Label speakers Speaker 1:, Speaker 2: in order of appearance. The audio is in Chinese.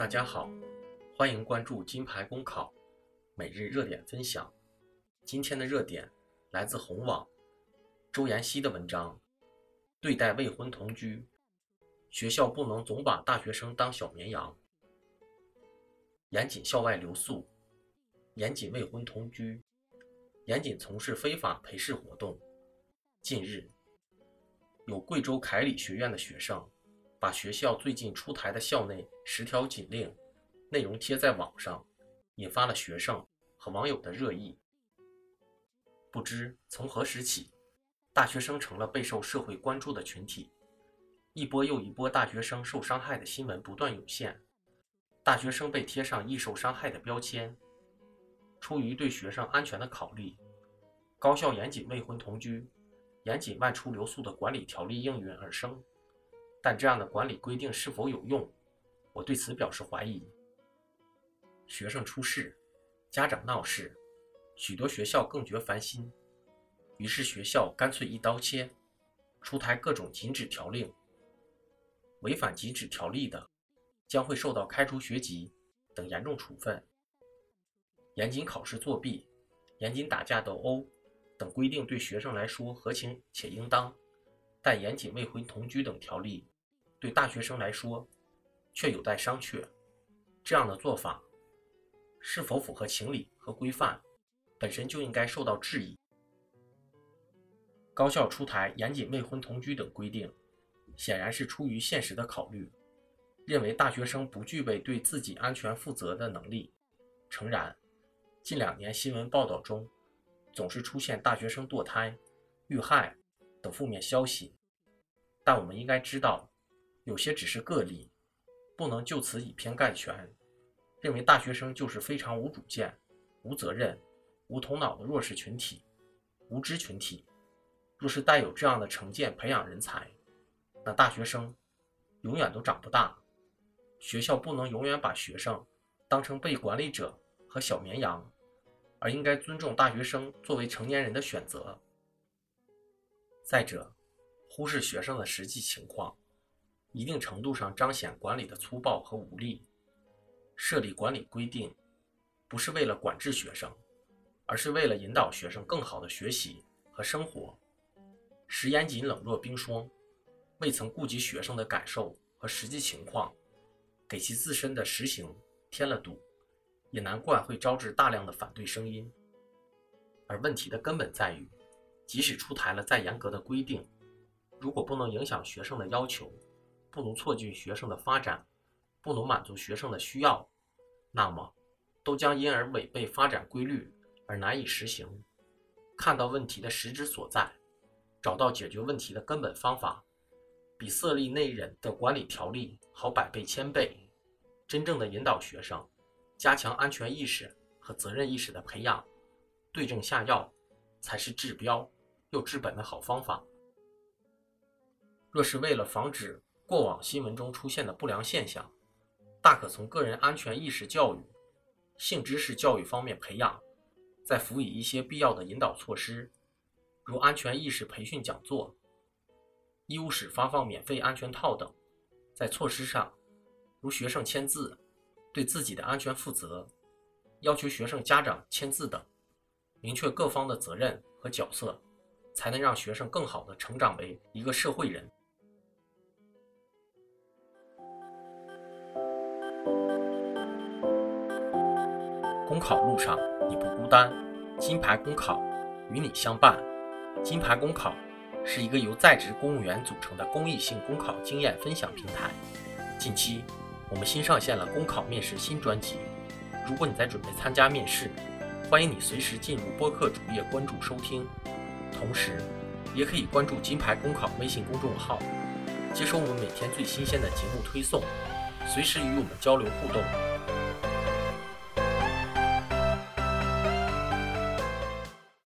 Speaker 1: 大家好，欢迎关注金牌公考每日热点分享。今天的热点来自红网周延希的文章：对待未婚同居，学校不能总把大学生当小绵羊，严谨校外留宿，严谨未婚同居，严谨从事非法陪侍活动。近日，有贵州凯里学院的学生。把学校最近出台的校内十条禁令内容贴在网上，引发了学生和网友的热议。不知从何时起，大学生成了备受社会关注的群体，一波又一波大学生受伤害的新闻不断涌现，大学生被贴上易受伤害的标签。出于对学生安全的考虑，高校严禁未婚同居、严禁外出留宿的管理条例应运而生。但这样的管理规定是否有用？我对此表示怀疑。学生出事，家长闹事，许多学校更觉烦心，于是学校干脆一刀切，出台各种禁止条令。违反禁止条例的，将会受到开除学籍等严重处分。严禁考试作弊、严禁打架斗殴等规定对学生来说合情且应当，但严谨未婚同居等条例。对大学生来说，却有待商榷。这样的做法是否符合情理和规范，本身就应该受到质疑。高校出台严谨未婚同居等规定，显然是出于现实的考虑，认为大学生不具备对自己安全负责的能力。诚然，近两年新闻报道中总是出现大学生堕胎、遇害等负面消息，但我们应该知道。有些只是个例，不能就此以偏概全，认为大学生就是非常无主见、无责任、无头脑的弱势群体、无知群体。若是带有这样的成见培养人才，那大学生永远都长不大。学校不能永远把学生当成被管理者和小绵羊，而应该尊重大学生作为成年人的选择。再者，忽视学生的实际情况。一定程度上彰显管理的粗暴和无力。设立管理规定，不是为了管制学生，而是为了引导学生更好的学习和生活。时严谨冷若冰霜，未曾顾及学生的感受和实际情况，给其自身的实行添了堵，也难怪会招致大量的反对声音。而问题的根本在于，即使出台了再严格的规定，如果不能影响学生的要求，不能促进学生的发展，不能满足学生的需要，那么都将因而违背发展规律而难以实行。看到问题的实质所在，找到解决问题的根本方法，比设立内荏的管理条例好百倍千倍。真正的引导学生，加强安全意识和责任意识的培养，对症下药，才是治标又治本的好方法。若是为了防止，过往新闻中出现的不良现象，大可从个人安全意识教育、性知识教育方面培养，再辅以一些必要的引导措施，如安全意识培训讲座、医务室发放免费安全套等。在措施上，如学生签字、对自己的安全负责，要求学生家长签字等，明确各方的责任和角色，才能让学生更好的成长为一个社会人。公考路上你不孤单，金牌公考与你相伴。金牌公考是一个由在职公务员组成的公益性公考经验分享平台。近期，我们新上线了公考面试新专辑。如果你在准备参加面试，欢迎你随时进入播客主页关注收听，同时也可以关注金牌公考微信公众号，接收我们每天最新鲜的节目推送，随时与我们交流互动。